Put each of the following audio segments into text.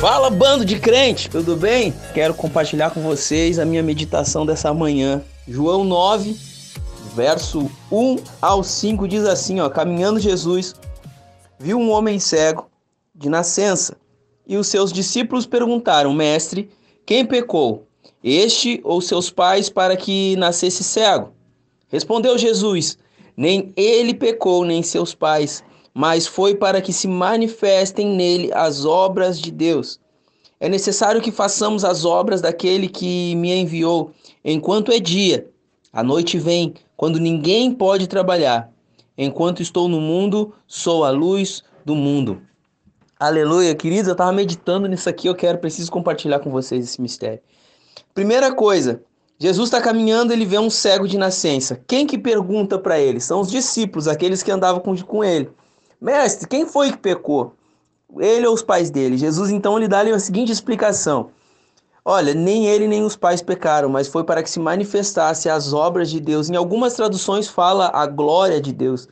Fala, bando de crente, tudo bem? Quero compartilhar com vocês a minha meditação dessa manhã. João 9, verso 1 ao 5 diz assim, ó: Caminhando Jesus viu um homem cego de nascença, e os seus discípulos perguntaram: Mestre, quem pecou? Este ou seus pais para que nascesse cego? Respondeu Jesus: Nem ele pecou, nem seus pais mas foi para que se manifestem nele as obras de Deus. É necessário que façamos as obras daquele que me enviou, enquanto é dia. A noite vem, quando ninguém pode trabalhar. Enquanto estou no mundo, sou a luz do mundo. Aleluia, queridos, eu estava meditando nisso aqui, eu quero, preciso compartilhar com vocês esse mistério. Primeira coisa, Jesus está caminhando, ele vê um cego de nascença. Quem que pergunta para ele? São os discípulos, aqueles que andavam com, com ele. Mestre, quem foi que pecou? Ele ou os pais dele? Jesus então lhe dá-lhe a seguinte explicação: Olha, nem ele nem os pais pecaram, mas foi para que se manifestasse as obras de Deus. Em algumas traduções fala a glória de Deus.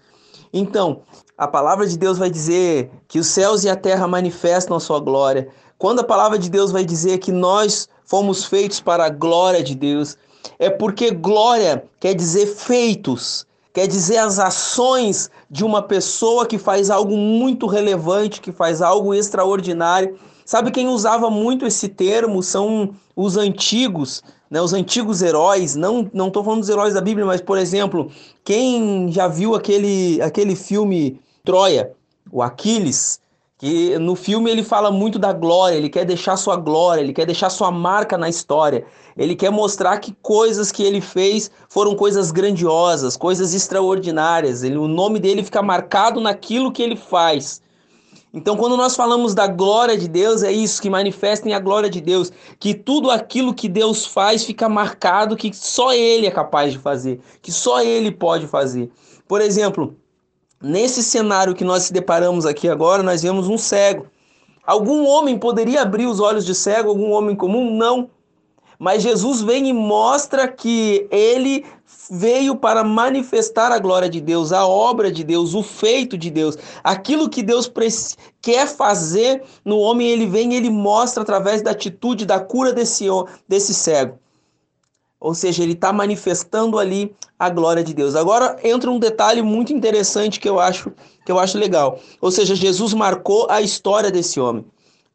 Então, a palavra de Deus vai dizer que os céus e a terra manifestam a sua glória. Quando a palavra de Deus vai dizer que nós fomos feitos para a glória de Deus, é porque glória quer dizer feitos quer dizer as ações de uma pessoa que faz algo muito relevante, que faz algo extraordinário. Sabe quem usava muito esse termo são os antigos, né, os antigos heróis. Não não estou falando dos heróis da Bíblia, mas por exemplo, quem já viu aquele aquele filme Troia, o Aquiles, que no filme ele fala muito da glória, ele quer deixar sua glória, ele quer deixar sua marca na história. Ele quer mostrar que coisas que ele fez foram coisas grandiosas, coisas extraordinárias. Ele, o nome dele fica marcado naquilo que ele faz. Então, quando nós falamos da glória de Deus, é isso, que manifestem a glória de Deus, que tudo aquilo que Deus faz fica marcado que só Ele é capaz de fazer, que só Ele pode fazer. Por exemplo, Nesse cenário que nós se deparamos aqui agora, nós vemos um cego. Algum homem poderia abrir os olhos de cego, algum homem comum? Não. Mas Jesus vem e mostra que ele veio para manifestar a glória de Deus, a obra de Deus, o feito de Deus. Aquilo que Deus quer fazer no homem, ele vem e ele mostra através da atitude da cura desse, desse cego. Ou seja, ele está manifestando ali a glória de Deus. Agora entra um detalhe muito interessante que eu acho que eu acho legal. Ou seja, Jesus marcou a história desse homem,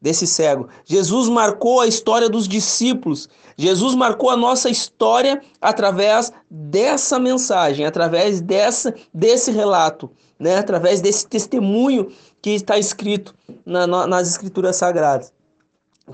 desse cego. Jesus marcou a história dos discípulos. Jesus marcou a nossa história através dessa mensagem, através dessa desse relato, né? Através desse testemunho que está escrito na, nas escrituras sagradas.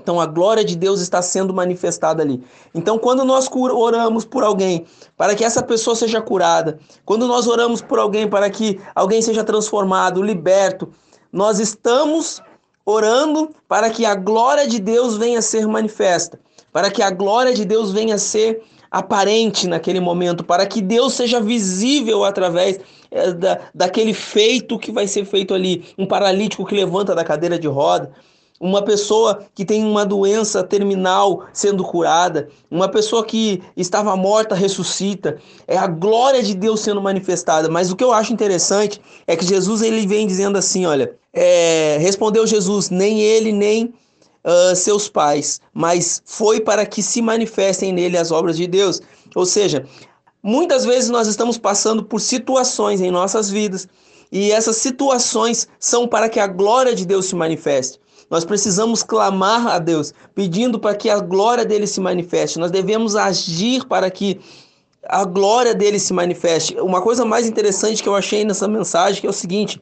Então a glória de Deus está sendo manifestada ali. Então quando nós oramos por alguém para que essa pessoa seja curada, quando nós oramos por alguém para que alguém seja transformado, liberto, nós estamos orando para que a glória de Deus venha ser manifesta, para que a glória de Deus venha ser aparente naquele momento, para que Deus seja visível através é, da, daquele feito que vai ser feito ali. Um paralítico que levanta da cadeira de roda, uma pessoa que tem uma doença terminal sendo curada, uma pessoa que estava morta ressuscita, é a glória de Deus sendo manifestada. Mas o que eu acho interessante é que Jesus ele vem dizendo assim, olha, é, respondeu Jesus, nem ele nem uh, seus pais, mas foi para que se manifestem nele as obras de Deus. Ou seja, muitas vezes nós estamos passando por situações em nossas vidas e essas situações são para que a glória de Deus se manifeste. Nós precisamos clamar a Deus, pedindo para que a glória dele se manifeste. Nós devemos agir para que a glória dele se manifeste. Uma coisa mais interessante que eu achei nessa mensagem é o seguinte: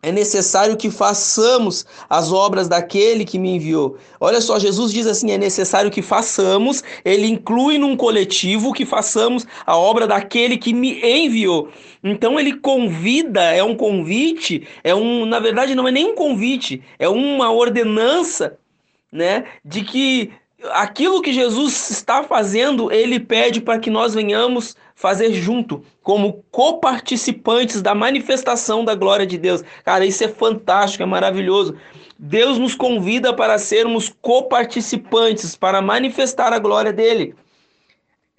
é necessário que façamos as obras daquele que me enviou. Olha só, Jesus diz assim: é necessário que façamos, ele inclui num coletivo que façamos a obra daquele que me enviou. Então ele convida, é um convite, é um, na verdade não é nem um convite, é uma ordenança, né, de que aquilo que Jesus está fazendo, ele pede para que nós venhamos fazer junto, como coparticipantes da manifestação da glória de Deus. Cara, isso é fantástico, é maravilhoso. Deus nos convida para sermos coparticipantes, para manifestar a glória dele.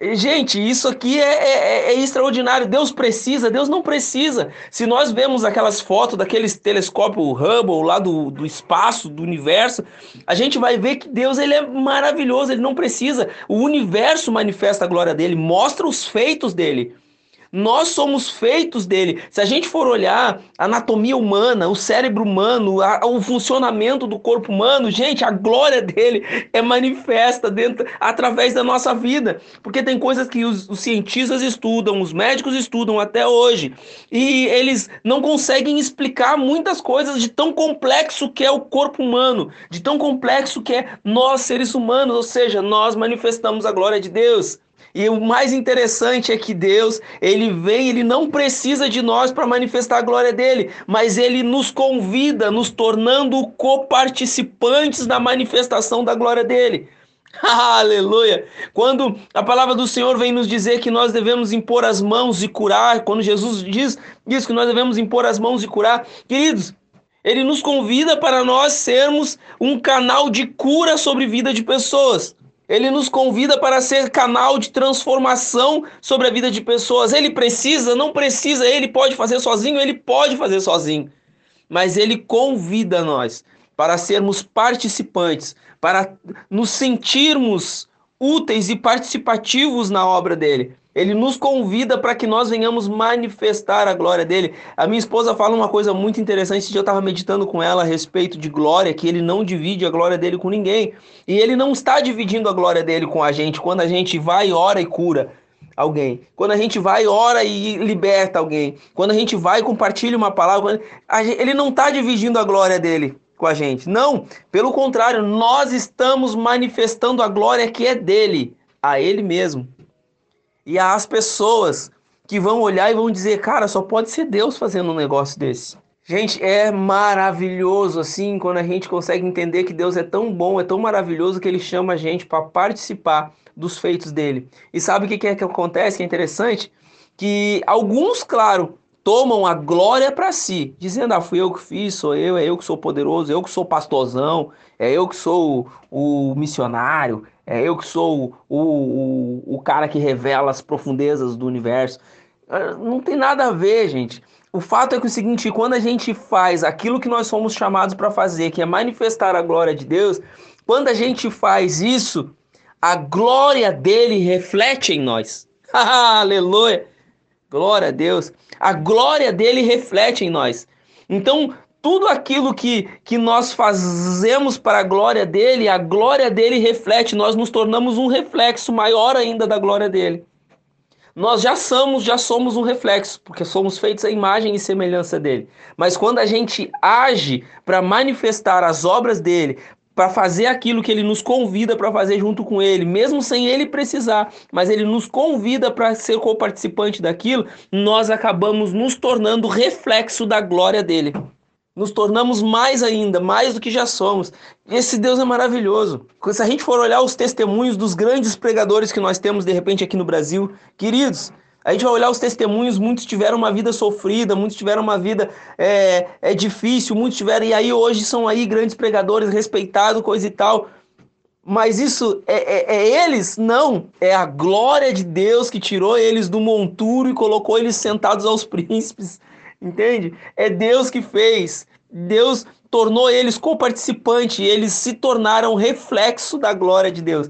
Gente, isso aqui é, é, é, extraordinário. Deus precisa, Deus não precisa. Se nós vemos aquelas fotos daqueles telescópio Hubble lá do, do espaço, do universo, a gente vai ver que Deus ele é maravilhoso, ele não precisa. O universo manifesta a glória dele, mostra os feitos dele. Nós somos feitos dele. Se a gente for olhar a anatomia humana, o cérebro humano, a, o funcionamento do corpo humano, gente, a glória dele é manifesta dentro, através da nossa vida. Porque tem coisas que os, os cientistas estudam, os médicos estudam até hoje, e eles não conseguem explicar muitas coisas de tão complexo que é o corpo humano, de tão complexo que é nós, seres humanos, ou seja, nós manifestamos a glória de Deus. E o mais interessante é que Deus, ele vem, ele não precisa de nós para manifestar a glória dele, mas ele nos convida, nos tornando coparticipantes da manifestação da glória dele. Aleluia! Quando a palavra do Senhor vem nos dizer que nós devemos impor as mãos e curar, quando Jesus diz, diz que nós devemos impor as mãos e curar, queridos, ele nos convida para nós sermos um canal de cura sobre vida de pessoas. Ele nos convida para ser canal de transformação sobre a vida de pessoas. Ele precisa, não precisa, ele pode fazer sozinho, ele pode fazer sozinho. Mas ele convida nós para sermos participantes, para nos sentirmos úteis e participativos na obra dele. Ele nos convida para que nós venhamos manifestar a glória dele. A minha esposa fala uma coisa muito interessante. Esse dia eu estava meditando com ela a respeito de glória, que ele não divide a glória dele com ninguém. E ele não está dividindo a glória dele com a gente quando a gente vai, ora e cura alguém. Quando a gente vai, ora e liberta alguém. Quando a gente vai e compartilha uma palavra. Ele não está dividindo a glória dele com a gente. Não, pelo contrário, nós estamos manifestando a glória que é dele, a ele mesmo e as pessoas que vão olhar e vão dizer, cara, só pode ser Deus fazendo um negócio desse. Gente, é maravilhoso assim quando a gente consegue entender que Deus é tão bom, é tão maravilhoso que ele chama a gente para participar dos feitos dele. E sabe o que é que acontece? Que é interessante que alguns, claro, tomam a glória para si, dizendo: "Ah, fui eu que fiz, sou eu, é eu que sou poderoso, é eu que sou pastorzão, é eu que sou o, o missionário, é eu que sou o, o, o cara que revela as profundezas do universo. Ah, não tem nada a ver, gente. O fato é que o seguinte, quando a gente faz aquilo que nós somos chamados para fazer, que é manifestar a glória de Deus, quando a gente faz isso, a glória dele reflete em nós. Aleluia! Glória a Deus. A glória dele reflete em nós. Então, tudo aquilo que, que nós fazemos para a glória dele, a glória dele reflete, nós nos tornamos um reflexo maior ainda da glória dele. Nós já somos, já somos um reflexo, porque somos feitos à imagem e semelhança dele. Mas quando a gente age para manifestar as obras dele, para fazer aquilo que ele nos convida para fazer junto com ele, mesmo sem ele precisar, mas ele nos convida para ser co-participante daquilo, nós acabamos nos tornando reflexo da glória dele nos tornamos mais ainda, mais do que já somos. Esse Deus é maravilhoso. Se a gente for olhar os testemunhos dos grandes pregadores que nós temos de repente aqui no Brasil, queridos, a gente vai olhar os testemunhos, muitos tiveram uma vida sofrida, muitos tiveram uma vida é, é difícil, muitos tiveram, e aí hoje são aí grandes pregadores, respeitados, coisa e tal. Mas isso é, é, é, eles? Não. É a glória de Deus que tirou eles do monturo e colocou eles sentados aos príncipes entende? É Deus que fez. Deus tornou eles co-participantes, eles se tornaram reflexo da glória de Deus.